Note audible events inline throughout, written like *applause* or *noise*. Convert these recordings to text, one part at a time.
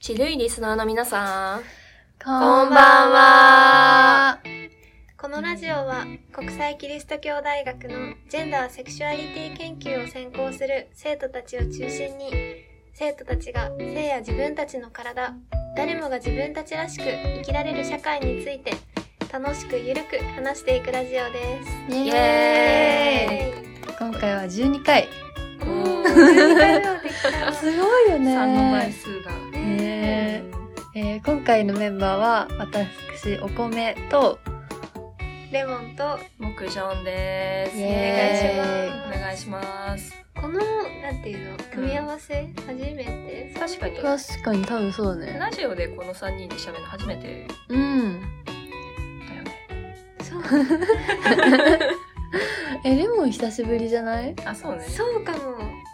ちるいリスナーの皆さん、こんばんは。このラジオは国際キリスト教大学のジェンダーセクシュアリティ研究を専攻する生徒たちを中心に生徒たちが性や自分たちの体誰もが自分たちらしく生きられる社会について楽しくゆるく話していくラジオですイイエーイエ今回は12回。おーー12回目はできた *laughs* すごいよね。3の倍数が。ねえー今回のメンバーは、私、お米と、レモンと木ジョンです。イエーイお願いします。このなんていうの組み合わせ初めて？確かに、確かに多分そうだね。ラジオでこの3人で喋るの初めてうん。だよね。そう *laughs* え、レモン久しぶりじゃない？あ、そうね。そうかも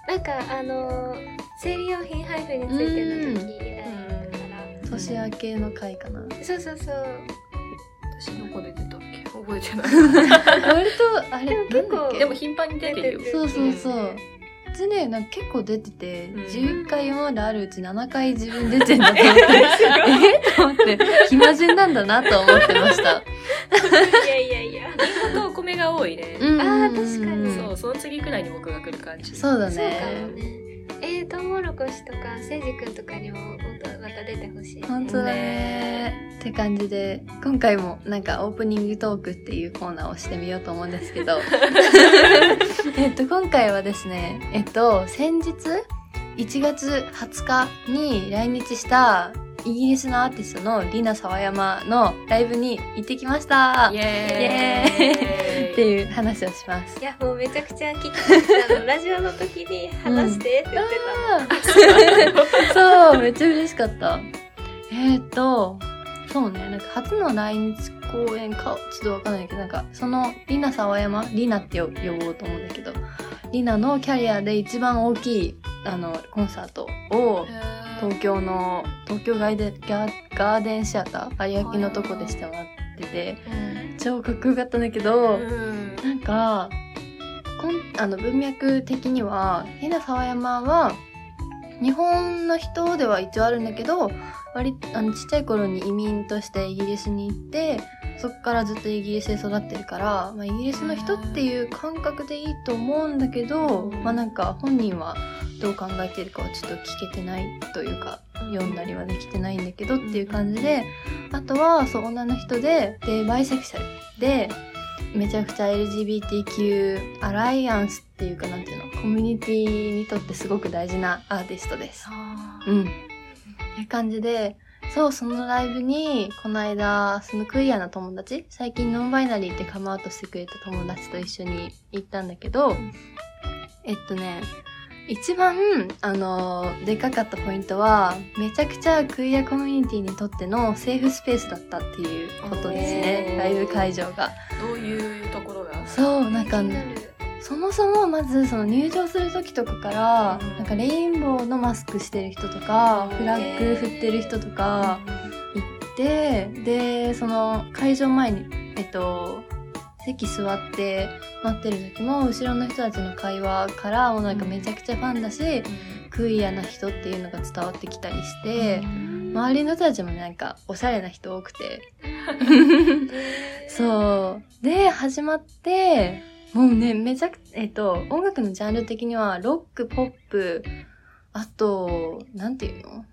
なんかあのー生理用品配布についての時から。年明けの回かな。そうそうそう。私どこで出たっけ？覚えてない。割と、あれ、結構なんだっけ？でも頻繁に出てるそうそうそう。うちね、なんか結構出てて、うん。11回今まであるうち7回自分出てんだと思って、*laughs* えと思って、暇人なんだなと思ってました。いやいやいや。リンゴとお米が多いね。うん。あー確かに。そう、その次くらいに僕が来る感じ。そうだそうかもね。トウモロコシとかせいじくんとかにももっとまた出てほしい、ね、本当だね。って感じで、今回もなんかオープニングトークっていうコーナーをしてみようと思うんですけど、*laughs* *laughs* えっと、今回はですね、えっと、先日、1月20日に来日したイギリスのアーティストのリナ沢山のライブに行ってきました。イっエーイ。イエていう話をします。い。やもうめちゃくちゃ聞きたかったのラジオの時に話してって言ってた。の、*laughs* そう、めっちゃ嬉しかった。えっ、ー、と、そうね、なんか初の来日公演か、ちょっとわかんないけど、なんか、その、リナ沢山、リナって呼呼ぼうと思うんだけど、リナのキャリアで一番大きい、あの、コンサートを、東京の、東京ガイデガーガーデンシアター、有明のとこでしてもらってて、超かっこよかったんだけど、うん。なんか、こんあの文脈的には、ヒナ沢山は、日本の人では一応あるんだけど、割あのちっちゃい頃に移民としてイギリスに行って、そこからずっとイギリスで育ってるから、まあ、イギリスの人っていう感覚でいいと思うんだけど、まあなんか本人はどう考えてるかはちょっと聞けてないというか、読んだりはできてないんだけどっていう感じで、あとはそう女の人で、で、バイセクシャルで、めちゃくちゃ LGBTQ アライアンスっていうかなんていうの、コミュニティにとってすごく大事なアーティストです。あうん。っていう感じで、そう、そのライブに、この間、そのクイアな友達、最近ノンバイナリーってカムアウトしてくれた友達と一緒に行ったんだけど、えっとね、一番、あの、でかかったポイントは、めちゃくちゃクイアコミュニティにとってのセーフスペースだったっていうことですね。ライブ会場が。どういうところが？そう、なんかそもそもまずその入場する時とかから、うんなんかレインボーのマスクしてる人とか、うんフラッグ振ってる人とか行って、で、その会場前に、えっと、席座って待ってる時も、後ろの人たちの会話からもうなんかめちゃくちゃファンだし、クイアな人っていうのが伝わってきたりして、周りの人たちもなんかおしゃれな人多くて、そう。で、始まって、もうね、めちゃく、えっと、音楽のジャンル的には、ロック、ポップ、あと、なんていうの？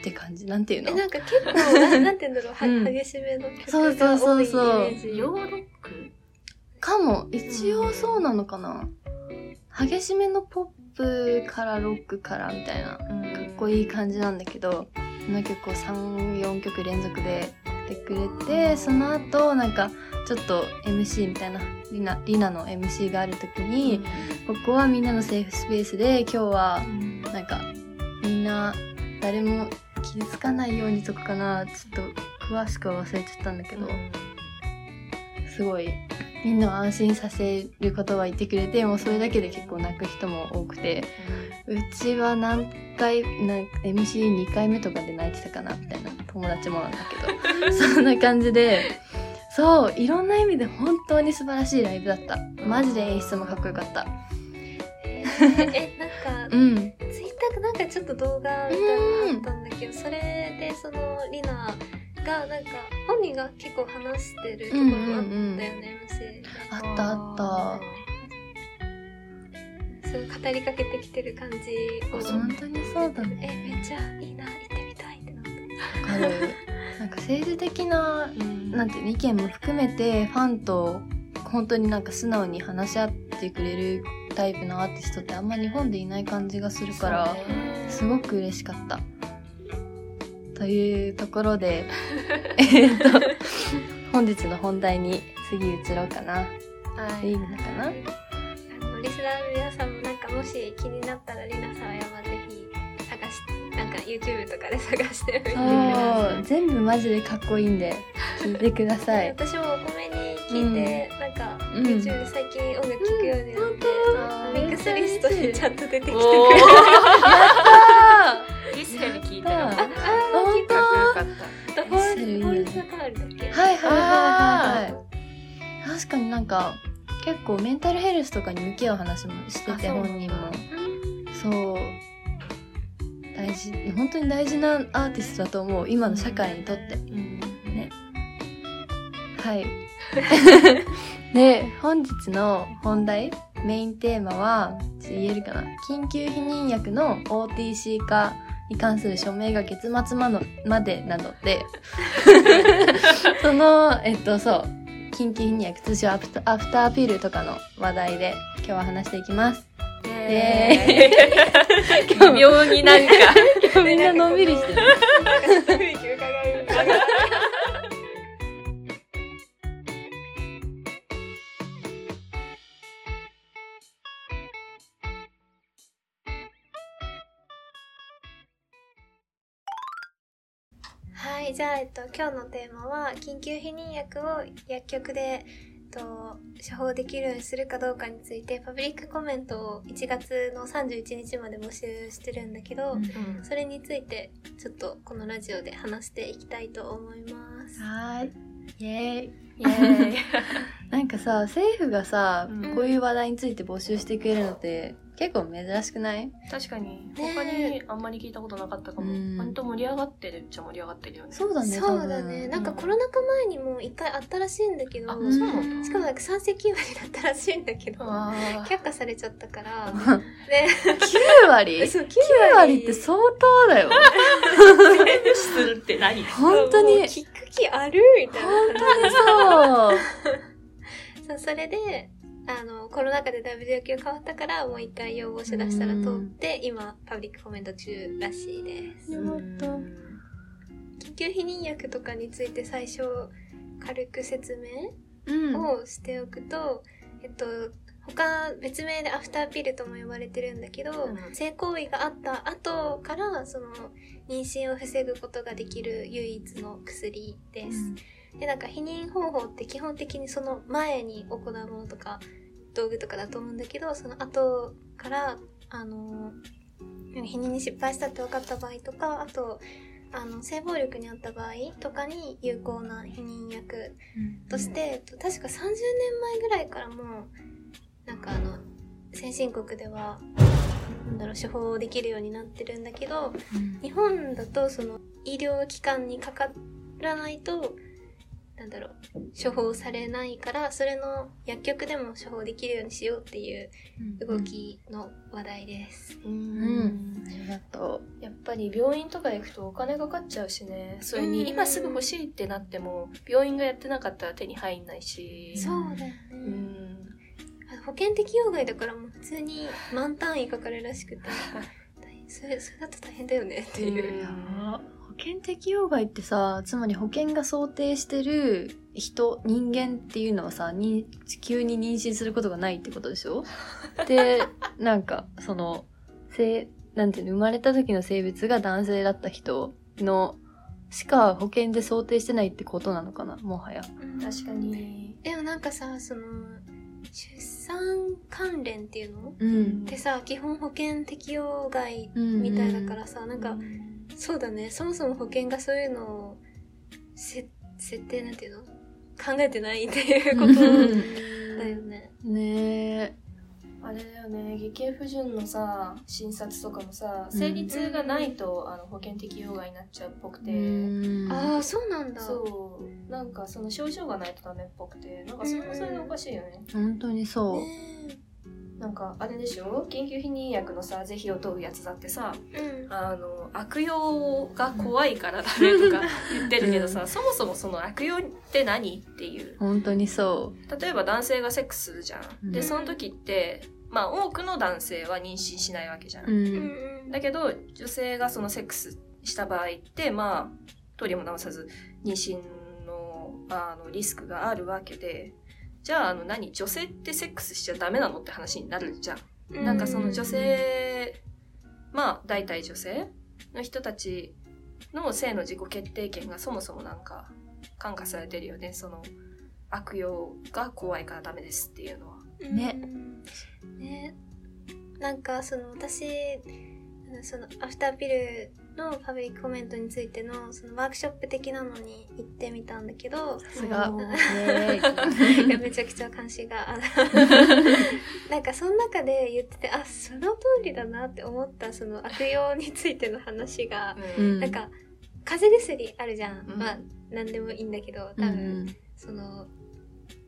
って感じ、なんていうの？えなんか結構な *laughs* なんて言うんだろう、はうん。激しめの曲そうそうが多いイメそうそうージヨーロックかも、一応そうなのかな。激しめのポップからロックからみたいな、かっこいい感じなんだけど、その曲を3、4曲連続で。やってくれて、その後、なんか、ちょっと MC みたいな、リナ、リナの MC がある時に、ここはみんなのセーフスペースで、今日は、なんか、みんな、誰も傷つかないようにとかかな、ちょっと詳しくは忘れちゃったんだけど、すごい、みんなを安心させることは言ってくれて、もうそれだけで結構泣く人も多くて、うちは何回、なんか MC2 回目とかで泣いてたかな、みたいな。友達もなんだけど、*laughs* そんな感じで、そう、いろんな意味で本当に素晴らしいライブだった。マジで演出もかっこよかった。えなんかうん。ツイッターかなんかちょっと動画みたいなのあったんだけど、それでそのリナがなんか本人が結構話してるところもあったよね、MC あったあっそう語りかけてきてる感じ。をた本当にそうだえねめっちゃいいな行ってみたいってなった。わかる。なんか政治的ななんていうの意見も含めてファンと本当になんか素直に話し合ってくれるタイプのアーティストってあんま日本でいない感じがするから、すごく嬉しかった。というところで *laughs* えっと本日の本題に次移ろうかな。はいいのかな？あのリスナーの皆さんもなんかもし気になったらりなさんは山ぜひ探しなんか YouTube とかで探してみてくださそう全部マジでかっこいいんで聞いてください。*laughs* 私もお米に聞いて、なんかうん。YouTube で最近音楽聴くようになって、あミックスリストにちゃんと出てきてくれる。おー。あリセル聞いた。あかっこよかった。ホールリスルいいよねホールズカールだっけ？はいはいはいはいはい。確かになんか結構メンタルヘルスとかに向き合う話もしてて本人も。そう。大事本当に大事なアーティストだと思う。今の社会にとって。うん。ねはい。で本日の本題メインテーマはちょっと言えるかな？緊急避妊薬の OTC 化に関する署名が月末まのまでなので *laughs* そのえっとそう緊急避妊薬通称アフタアフターピルとかの話題で今日は話していきます。イエエーイ。微妙になんか。*laughs* みんなのんびりしてるはい、じゃあ、えっと、今日のテーマは、緊急避妊薬を薬局で、えっと、処方できるようにするかどうかについて、パブリックコメントを1月の31日まで募集してるんだけど、うんそれについて、ちょっとこのラジオで話していきたいと思います。はーいイエーイイエーイ。*laughs* なんかさ政府がさ、うんこういう話題について募集してくれるのって結構珍しくない？確かに、ね。他にあんまり聞いたことなかったかも。うん。割と盛り上がってるっちゃ盛り上がってるよね。そうだねそうだね。なんかコロナ禍前にも一回あったらしいんだけど、あ、うん。そうなんだ。しかもなんか3席割だったらしいんだけど、却下されちゃったから、9 *laughs* で、割？*laughs* そう、9 9割って相当だよ。するって何？本当に。聞く気あるみたいな。本当にそう。*laughs* そう、それで、あの、コロナ禍でだいぶ状況変わったから、もう一回要望書出したら通って、今、パブリックコメント中らしいです。緊急避妊薬とかについて最初、軽く説明うんをしておくと、えっと、他、別名でアフターピルとも呼ばれてるんだけど、うん性行為があった後から、その、妊娠を防ぐことができる唯一の薬です。で、なんか避妊方法って基本的にその前に行うものとか、道具とかだと思うんだけど、その後から、あの、避妊に失敗したって分かった場合とか、あと、あの、性暴力にあった場合とかに有効な避妊薬として、えっと確か30年前ぐらいからもう、なんかあの、先進国では、なんだろう、処方できるようになってるんだけど、日本だとその医療機関にかからないとなんだろう処方されないからそれの薬局でも処方できるようにしようっていう動きの話題です。ううん。んありがとやっぱり病院とか行くとお金かかっちゃうしね。それうん。に今すぐ欲しいってなっても病院がやってなかったら手に入んないし。そうだよね、うん。あ保険適用外だからもう普通に満単位かかるらしくて。*laughs* それそれだと大変だよねっていう。う保険適用外ってさつまり保険が想定してる人人間っていうのはさに急に妊娠することがないってことでしょ？で *laughs* なんかその性なんていうの生まれた時の性別が男性だった人のしか保険で想定してないってことなのかなもはや。確かに。でもなんかさその出産関連っていうの？うん。ってさ基本保険適用外みたいだからさ、なんかそうだね。そもそも保険がそういうのをせ設定なんていうの？考えてないっていうこと *laughs* だよね。ね。えあれだよね。月経不順のさ診察とかもさ生理痛がないと、あの保険適用外になっちゃうっぽくて、うん。ああそうなんだ。そう。なんかその症状がないとダメっぽくて。なんかそれもそれでおかしいよね、本当にそう、ねなんかあれでしょ？緊急避妊薬のさ是非を問うやつだってさえうん。あの悪用が怖いからダメとか *laughs* 言ってるけどさ、そもそもその悪用って何っていう。本当にそ例えば男性がセックスするじゃん、うん。でその時ってまあ多くの男性は妊娠しないわけじゃん、う、ううんん、うん。だけど女性がそのセックスした場合ってまあ取りも直さず妊娠のあのリスクがあるわけでじゃああの何？女性ってセックスしちゃダメなのって話になるじゃん。うん。なんかその女性まあ大体女性の人たちの性の自己決定権がそもそもなんか感化されてるよね。その悪用が怖いからダメですっていうのは。ね。うん。ね。なんかその私そのアフターピルのパブリックコメントについてのそのワークショップ的なのに行ってみたんだけどさすが。*laughs* めちゃくちゃ関心があ *laughs* なんかその中で言っててあその通りだなって思ったその悪用についての話が、うん。なんか風邪薬あるじゃん、うん。まあ何でもいいんだけどう多分、ん。その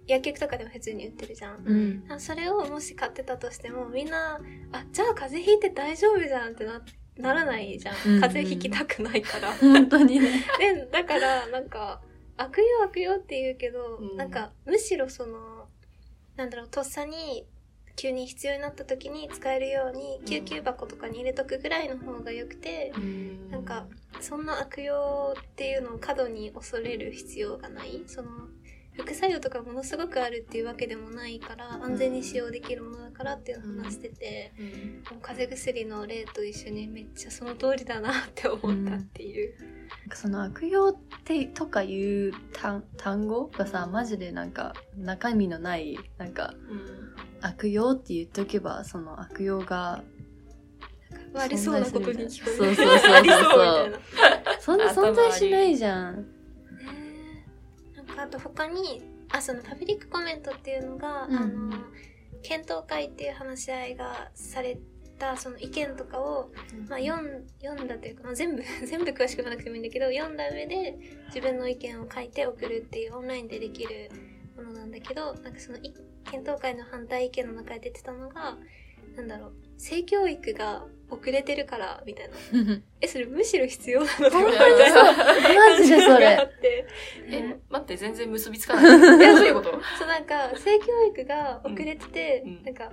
薬局とかでも普通に売ってるじゃん、うん。あそれをもし買ってたとしてもみんなあじゃあ風邪ひいて大丈夫じゃんってなならないじゃん、うん。うん風邪ひきたくないから。*laughs* 本当にね。でだからなんか悪用悪用って言うけど、うん。なんかむしろそのなんだろうとっさに急に必要になった時に使えるように救急箱とかに入れとくぐらいの方がよくて、なんかそんな悪用っていうのを過度に恐れる必要がない。その副作用とかものすごくあるっていうわけでもないから安全に使用できるものだからっていう話してて、うん。風邪薬の例と一緒にめっちゃその通りだなって思ったっていう。なんかその悪用ってとかいう単単語がさマジでなんか中身のないなんかうん。悪用って言っとけばその悪用が悪そうなことに聞こえる。そうそうそうそう。*laughs* ありそんな存在しないじゃん。なんかあと他にあそのパブリックコメントっていうのが、うん。あの検討会っていう話し合いがされたその意見とかを、まあ、読ん読んだというか、まあ、全部 *laughs* 全部詳しくはなくてもいいんだけど読んだ上で自分の意見を書いて送るっていうオンラインでできるものなんだけどなんかそのい検討会の反対意見の中で出てたのがなんだろう。性教育が遅れてるからみたいな。*laughs* えそれむしろ必要なの？ではみたいな。マジでそれ。え待って全然結びつかない。いやそういうこと？そうなんか性教育が遅れてて、うん。なんか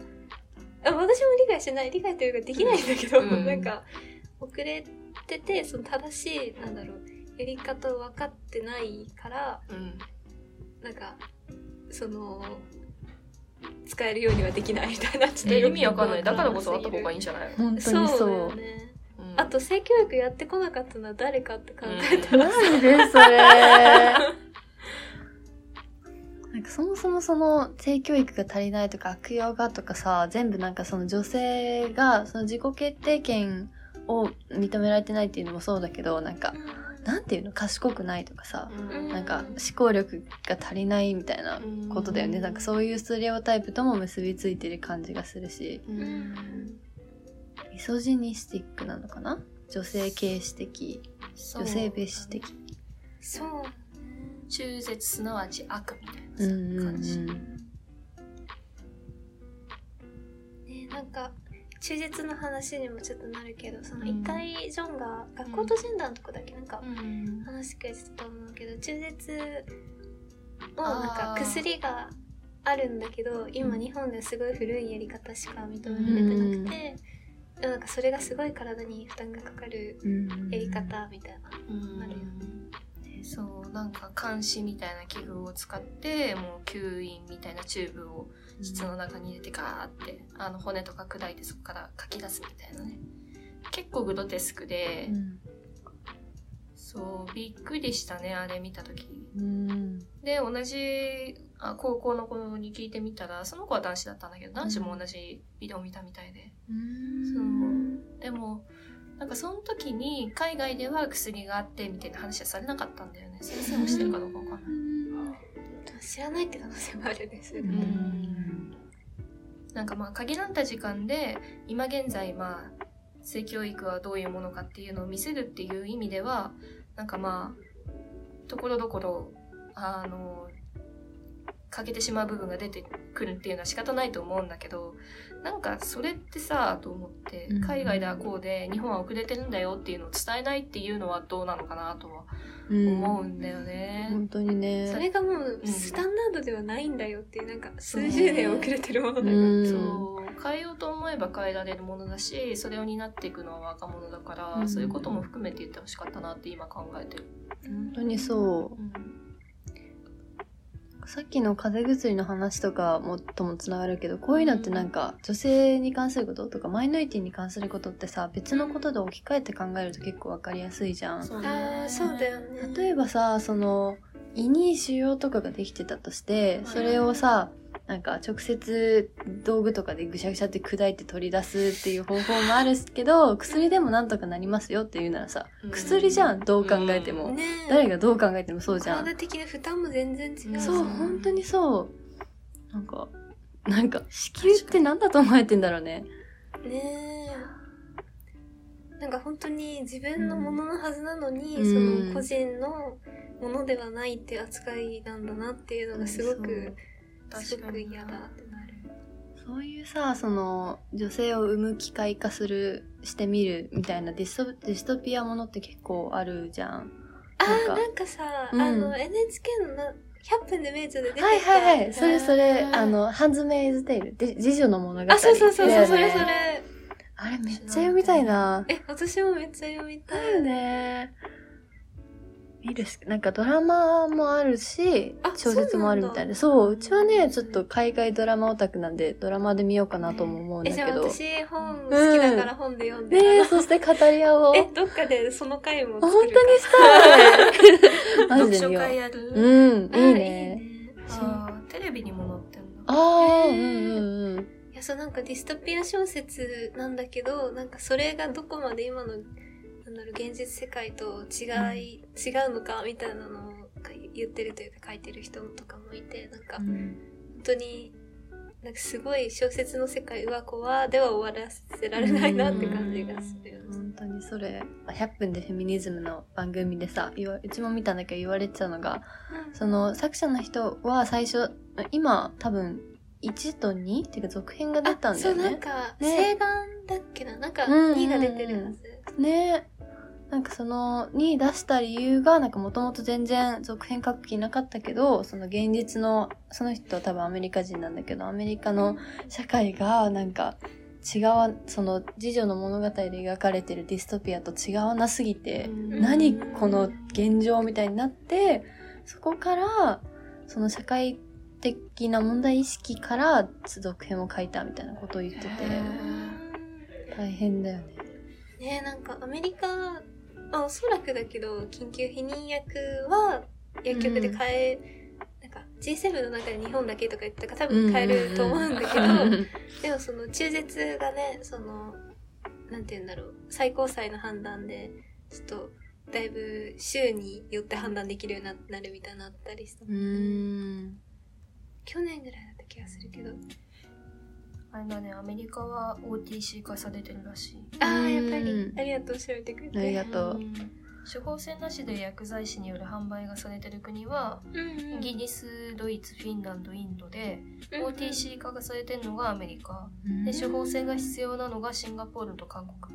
あ私も理解してない。理解というかできないんだけど、うん。*laughs* なんか遅れててその正しいなんだろうやり方を分かってないからうん。なんかその使えるようにはできないみたいなちょっと意味わかんない。だからこそあった方がいいんじゃない？本当にそう。あと性教育やってこなかったのは誰かって考えたら、マジでそれ。*laughs* なんかそもそもその性教育が足りないとか悪用がとかさ全部なんかその女性がその自己決定権を認められてないっていうのもそうだけどなんかなんていうの？賢くないとかさうん。なんか思考力が足りないみたいなことだよね。なんかそういうステレオタイプとも結びついてる感じがするし。うん。ミソジニスティックなのかな？女性軽視的女性蔑視的そう。中絶すなわち悪みたいうんうんうなさ感じ。んねなんか中絶の話にもちょっとなるけどそのうん。一回ジョンが学校と診断とかだっけなんかうん。話してくれてたと思うけど中絶をなんか薬があるんだけど今日本ではすごい古いやり方しか認められてなくて、なんかそれがすごい体に負担がかかるうん。やり方みたいな、うんあるよね。そうなんか監視みたいな器具を使ってもう吸引みたいなチューブを膣の中に入れてガーってあの骨とか砕いてそこからかき出すみたいなね。結構グロテスクで、うんそうびっくりしたねあれ見た時。うん。で同じあ高校の子に聞いてみたらその子は男子だったんだけど男子も同じビデオ見たみたいで、そう。でもなんかその時に海外では薬があってみたいな話はされなかったんだよね。先生もしてるかどうかわかんない、知らないって可能性もあるねそれうねんなんかまあ限られた時間で今現在まあ性教育はどういうものかっていうのを見せるっていう意味ではなんかまあところどころあの欠けてしまう部分が出てくるっていうのは仕方ないと思うんだけどなんかそれってさと思って海外ではこうで日本は遅れてるんだよっていうのを伝えないっていうのはどうなのかなとは思うんだよね。本当にね。それがもうスタンダードではないんだよっていう、なんか数十年遅れてるものだから。そう変えようと思えば変えられるものだしそれを担っていくのは若者だから、うん、そういうことも含めて言ってほしかったなって今考えてる。本当にそう。うんさっきの風邪薬の話とかもともつながるけどこういうのってなんか女性に関することとかマイノリティに関することってさ別のことで置き換えて考えると結構分かりやすいじゃん。そうあそうだよね例えばさその胃に腫瘍とかができてたとしてそれをさ、なんか直接道具とかでぐしゃぐしゃって砕いて取り出すっていう方法もあるけど薬でもなんとかなりますよっていうならさ、薬じゃんどう考えても、ね、誰がどう考えてもそうじゃん。体的な負担も全然違うそう本当にそう。なんかなんか子宮って何だと思われてんだろうね。ねえなんか本当に自分のもののはずなのに、うん、その個人のものではないって扱いなんだなっていうのがすごく、うん。すごく嫌だってなる。そういうさその女性を産む機械化するしてみるみたいなディストディストピアものって結構あるじゃん。あーなんかさ、うん、あの NHK のな100分で名著で出てたはいはいはい。それそれあのハンズメイズテイル。で次女の物語。あそうそうそうそう、それそれあれめっちゃ読みたいなえ私もめっちゃ読みたいだよね見るし、なんかドラマもあるし、小説もあるみたいで、そう、うちはね、ちょっと海外ドラマオタクなんで、ドラマで見ようかなとも思うんだけど。私本好きだから本で読んで、うん、ねそして語り合おう。*laughs* え、どっかでその回も本当にしたい *laughs* *laughs* マジで見よう。やるうん、いいね。ああ、テレビにも載ってんの。ああ、うんうんうん。いや、そうなんかディストピア小説なんだけど、なんかそれがどこまで今のなんだろう現実世界と違い、うん、違うのかみたいなのを言ってるというか書いてる人とかもいてなんか、うん、本当になんかすごい小説の世界うわ怖では終わらせられないなって感じがするよね。本当にそれ100分でフェミニズムの番組でさうちも見たんだけど言われてたのが、うん、その作者の人は最初今多分1と2っていうか続編が出たんだよね。そうなんか、ね、聖願だっけな。なんか2が出てるはず。ね。なんかその、に出した理由が、なんかもともと全然続編書く気なかったけど、その現実の、その人は多分アメリカ人なんだけど、アメリカの社会がなんか違う、その次女の物語で描かれてるディストピアと違わなすぎて、何この現状みたいになって、そこから、その社会的な問題意識から続編を書いたみたいなことを言ってて、大変だよね。ねなんかアメリカあおそらくだけど緊急避妊薬は薬局で買え、うん、なんか G7 の中で日本だけとか言ったから多分買えると思うんだけど、*laughs* でもその中絶がねそのなんて言うんだろう最高裁の判断でちょっとだいぶ州によって判断できるようになるみたいなあったりした去年ぐらいだった気がするけど。あれだねアメリカは OTC 化されてるらしい。ああやっぱり。ありがとう調べてくれて。ありがとう。処方箋なしで薬剤師による販売がされてる国は、うんうん、イギリスドイツフィンランドインドで、うんうん、OTC 化がされてるのがアメリカ、うん、で処方箋が必要なのがシンガポールと韓国、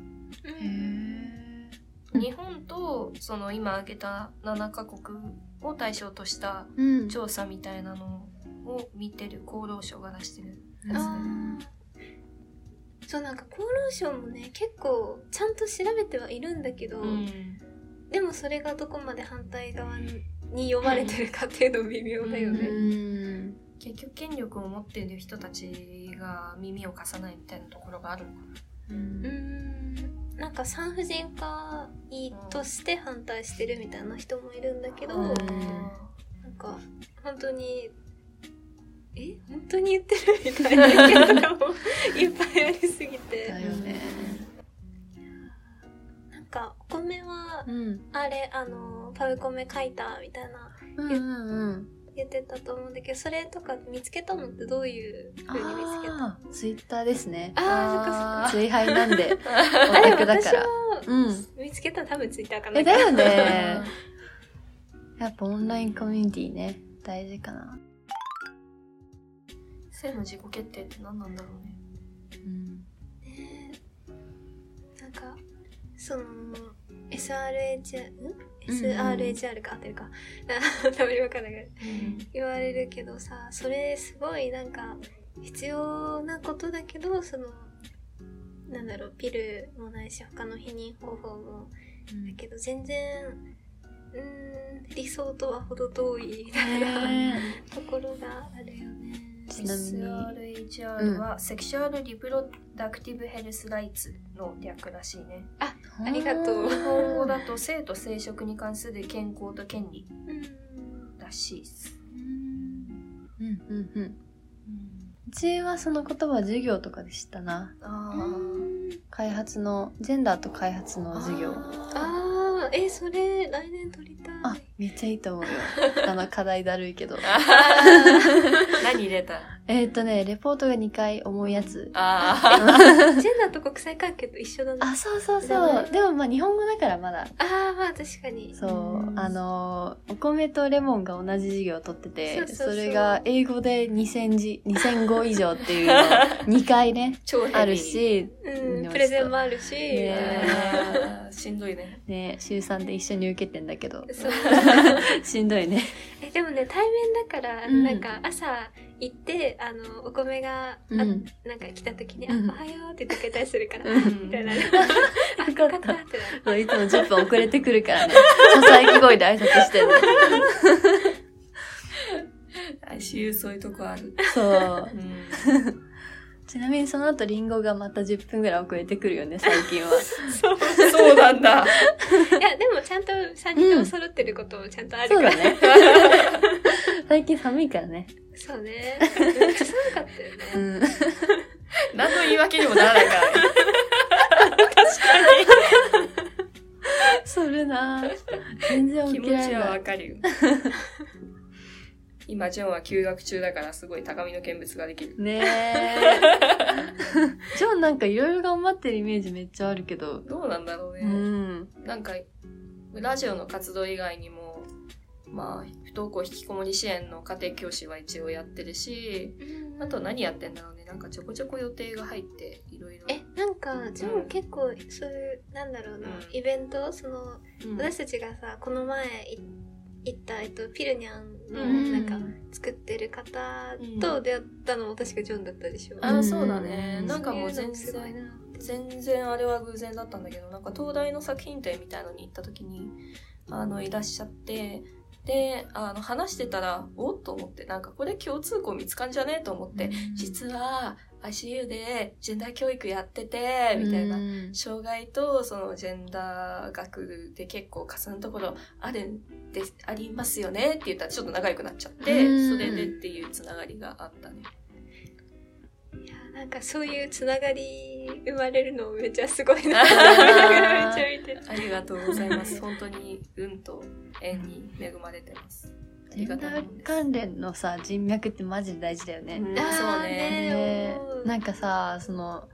日本とその今挙げた7カ国を対象とした調査みたいなのを見てる厚労省が出してるやつね。そうなんか厚労省もね結構ちゃんと調べてはいるんだけど、うん、でもそれがどこまで反対側に読まれてるかっていうの微妙だよね。うん結局権力を持っている人たちが耳を貸さないみたいなところがあるのかな。うんなんか産婦人科医として反対してるみたいな人もいるんだけど、なんか本当にえ本当に言ってるみたいな意見とかもいっぱいありすぎて。だよね。なんか、お米は、うん、あれ、あの、パブ米書いたみたいな、うんうんうん、言ってたと思うんだけどそれとか見つけたのってどういうふうに見つけたあーツイッターですね。あーそっかそっか追拝なんで、あ *laughs* オタだから。もうん。見つけたの多分ツイッターかなえ、だよね。やっぱオンラインコミュニティね、大事かな。性の自己決定って何なんだろうね。うん。ねなんかその SRHR ん？うん SRHR か。合ってるか。たまにわかんない言われるけどさそれすごいなんか必要なことだけどそのなんだろうピルもないし他の避妊方法もだけど全然うーん理想とは程遠いみたいなねところがあるよね。ちなみに。SRHR は、セクシュアルリプロダクティブヘルスライツの略らしいね。ありがとう。日本語だと性と生殖に関する健康と権利うんらしいっす、うん。うんうん。うちはその言葉授業とかでしたな。あ開発の、ジェンダーと開発の授業。あー。えそれ来年取り。あ、めっちゃいいと思うよ。あの、課題だるいけど。*laughs* 何入れた？えっとね、レポートが2回重いやつ。あジェンダーと国際関係と一緒だな。あ、そうそうそう。でもまあ日本語だからまだ。ああ、まあ確かに。そう。う、ん。あのー、お米とレモンが同じ授業を取ってて、そうそうそう。れが英語で2000字、2000語以上っていうのを *laughs* 2回ね、あるし、うん、プレゼンもあるし、ねあーしんどいね。ね、週3で一緒に受けてんだけど、そう。*laughs* しんどいね。えでもね対面だから、うん。なんか朝行ってあのお米が、あうん。なんか来た時に「うん。あおはよう」って言ってくれたりするから、うん。みたいな「*laughs* あよよかっ」たたっていつも10分遅れてくるからね、ささやき声で挨拶してるの。ICU そういうとこある、そう。う。ん、ちなみにその後リンゴがまた10分ぐらい遅れてくるよね、最近は。そう。そうなんだ。いやでもちゃんと3人とも揃ってることもちゃんとあるから、そうだね。*laughs* 最近寒いからね。そうね *laughs* めっちゃ寒かったよね、うん。何の言い訳にもならないからねそれな全然起きら気持ちは。わかるよ今ジョンは休学中だからすごい高みの見物ができるねえ。*laughs* ジョンなんかいろいろ頑張ってるイメージめっちゃあるけど。どうなんだろうね、うん。なんかラジオの活動以外にもまあ不登校引きこもり支援の家庭教師は一応やってるしあと何やってんだろうね。なんかちょこちょこ予定が入っていろいろ。えなんかジョン結構そういうなんだろうな、うん。イベント？そのうん。私たちがさこの前い行った、えっと、ピルニャンのうん。なんか作ってる方と出会ったのも確かジョンだったでしょ、あそうだね。うん。なんかもう全そういうのすごい然な全然あれは偶然だったんだけどなんか東大の作品展みたいのに行った時にあのいらっしゃってであの話してたらおっ？と思ってなんかこれ共通項見つかんじゃね？えと思って、実は ICU でジェンダー教育やっててみたいな、うん障害とそのジェンダー学で結構重なるところあるんですありますよね？って言ったらちょっと仲良くなっちゃってうん。それでっていうつながりがあったね。なんかそういうつながり生まれるのめっちゃすごいなあー *laughs* めっちゃ見てありがとうございます。本当に運と縁に恵まれてます。ありジェンダー。関連のさ、人脈ってマジで大事だよね。うんそうね。ねなんかさ、その、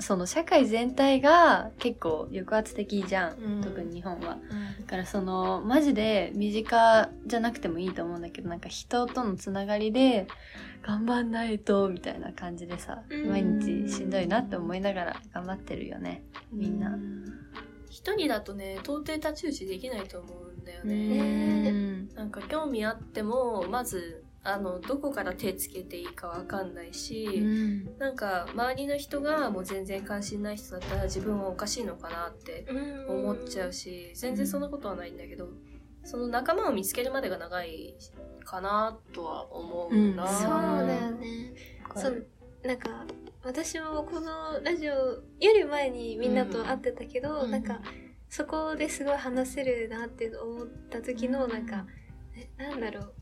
その社会全体が結構抑圧的じゃん。うん特に日本は。うんだからその、マジで身近じゃなくてもいいと思うんだけど、なんか人とのつながりで、頑張んないと、みたいな感じでさ、うん毎日しんどいなって思いながら頑張ってるよね。みんな一人だとね、到底太刀打ちできないと思うんだようね。ん。なんか興味あっても、まず、あの、どこから手つけていいかわかんないし、うん。なんか周りの人がもう全然関心ない人だったら自分はおかしいのかなって思っちゃうし全然そんなことはないんだけどその仲間を見つけるまでが長いかなとは思うな、うん。そうだよね。そうなんか私もこのラジオより前にみんなと会ってたけど、うん。なんかそこですごい話せるなって思った時のなんか、えなんだろう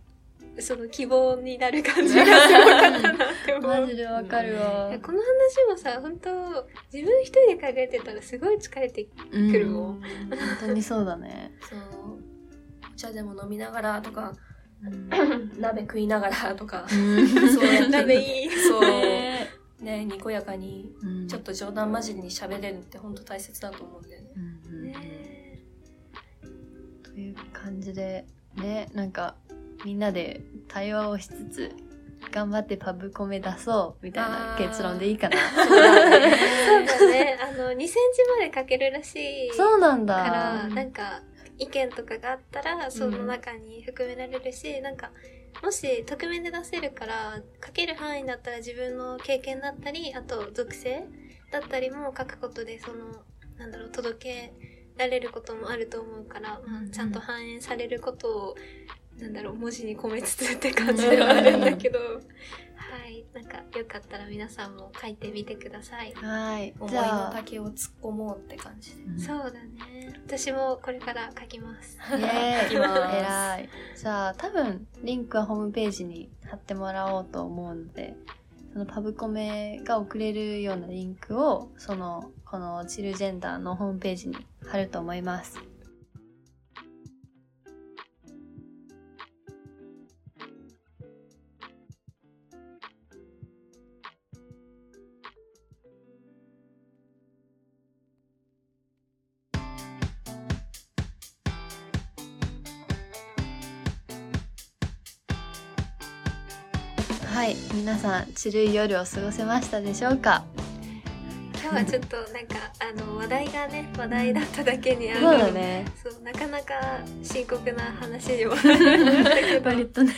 その希望になる感じがすごかったなって思う。マジでわかるわ。この話もさ本当自分一人で考えてたらすごい疲れてくうんるもん。本当にそうだね。そうお茶でも飲みながらとか鍋食いながらとか、うんそうやって鍋いい。そう。ねね、にこやかに、うんちょっと冗談交じりに喋れるって本当大切だと思うんだよね。うんうんうんねという感じでねなんかみんなで対話をしつつ頑張ってパブコメ出そうみたいな結論でいいかな *laughs* そうだね。あの、2センチまでかけるらしい。そうなんだから、なんか、意見とかがあったら、その中に含められるし、なんか、もし、匿名で出せるから、書ける範囲だったら自分の経験だったり、あと、属性だったりも書くことで、その、なんだろう、届けられることもあると思うから、まあ、ちゃんと反映されることを、なんだろう、文字に込めつつって感じではあるんだけど、はい。なんか、よかったら皆さんも書いてみてください。はい思いの丈を突っ込もうって感じで。うんそうだね。私もこれから書きます。イエーイ書きます偉いじゃあ多分リンクはホームページに貼ってもらおうと思うのでそのパブコメが送れるようなリンクをそのこのチルジェンダーのホームページに貼ると思いますはい皆さんチルい夜を過ごせましたでしょうか？今日はちょっとなんか、*laughs* あの、話題がね、話題だっただけに、あそうの、だね。そうなかなか深刻な話にもなったけど、*laughs* 割とね。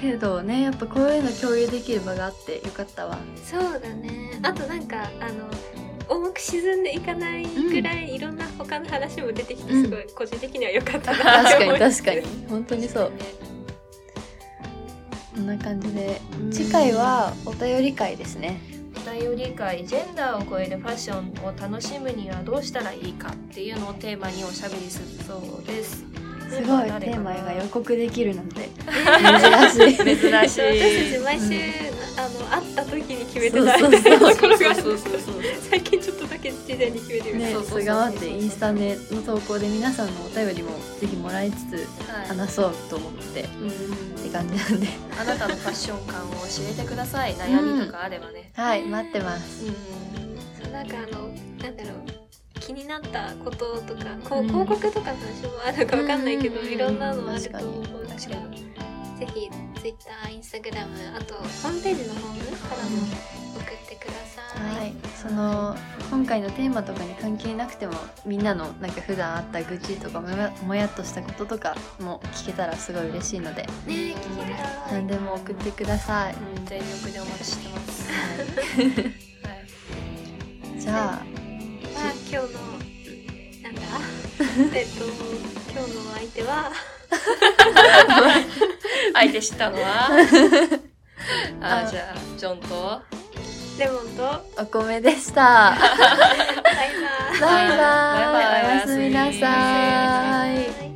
けどねやっぱこういうの共有できる場があってよかったわ。そうだね。あとなんか、あの、重く沈んでいかないぐらい、いろんな他の話も出てきて、うん。すごい個人的には良かったなって確かに確かに。本当にそうねこんな感じで。次回はお便り会ですね。お便り会。ジェンダーを超えるファッションを楽しむにはどうしたらいいかっていうのをテーマにおしゃべりするそうです。すごい。テーマが予告できるなんて珍しい。*laughs* 珍しい。私た。ち毎週、あの、会った時に決めてないそうみたいなところが。*laughs* 最近ちょっとだけ事前に決めてみねた。そう頑張ってインスタでの投稿で皆さんのお便りもぜひもらいつつはい。話そうと思ってっうんて感じなんであなたのファッション感を教えてください。悩みとかあればね。はい待ってますなんかあのなんだろう気になったこととか広告とかの話もあるかわかんないけど、うんいろんなのあると確かに思う確かに。ぜひ Twitter、Instagram あとホームページの方からも送ってください、はい。その今回のテーマとかに関係なくてもみんなのなんか普段あった愚痴とかもやもやっとしたこととかも聞けたらすごい嬉しいので。ねえ聞きたい何でも送ってください、うん、全力でお待ちしてます。*laughs* じゃあまあ今日のなんだ？*laughs* えっと今日の相手は *laughs* 相手したのは？*laughs* あじゃあジョンと？レモンと？お米でした。バイバイ。バイバイ。バイバイ。おやすみなさい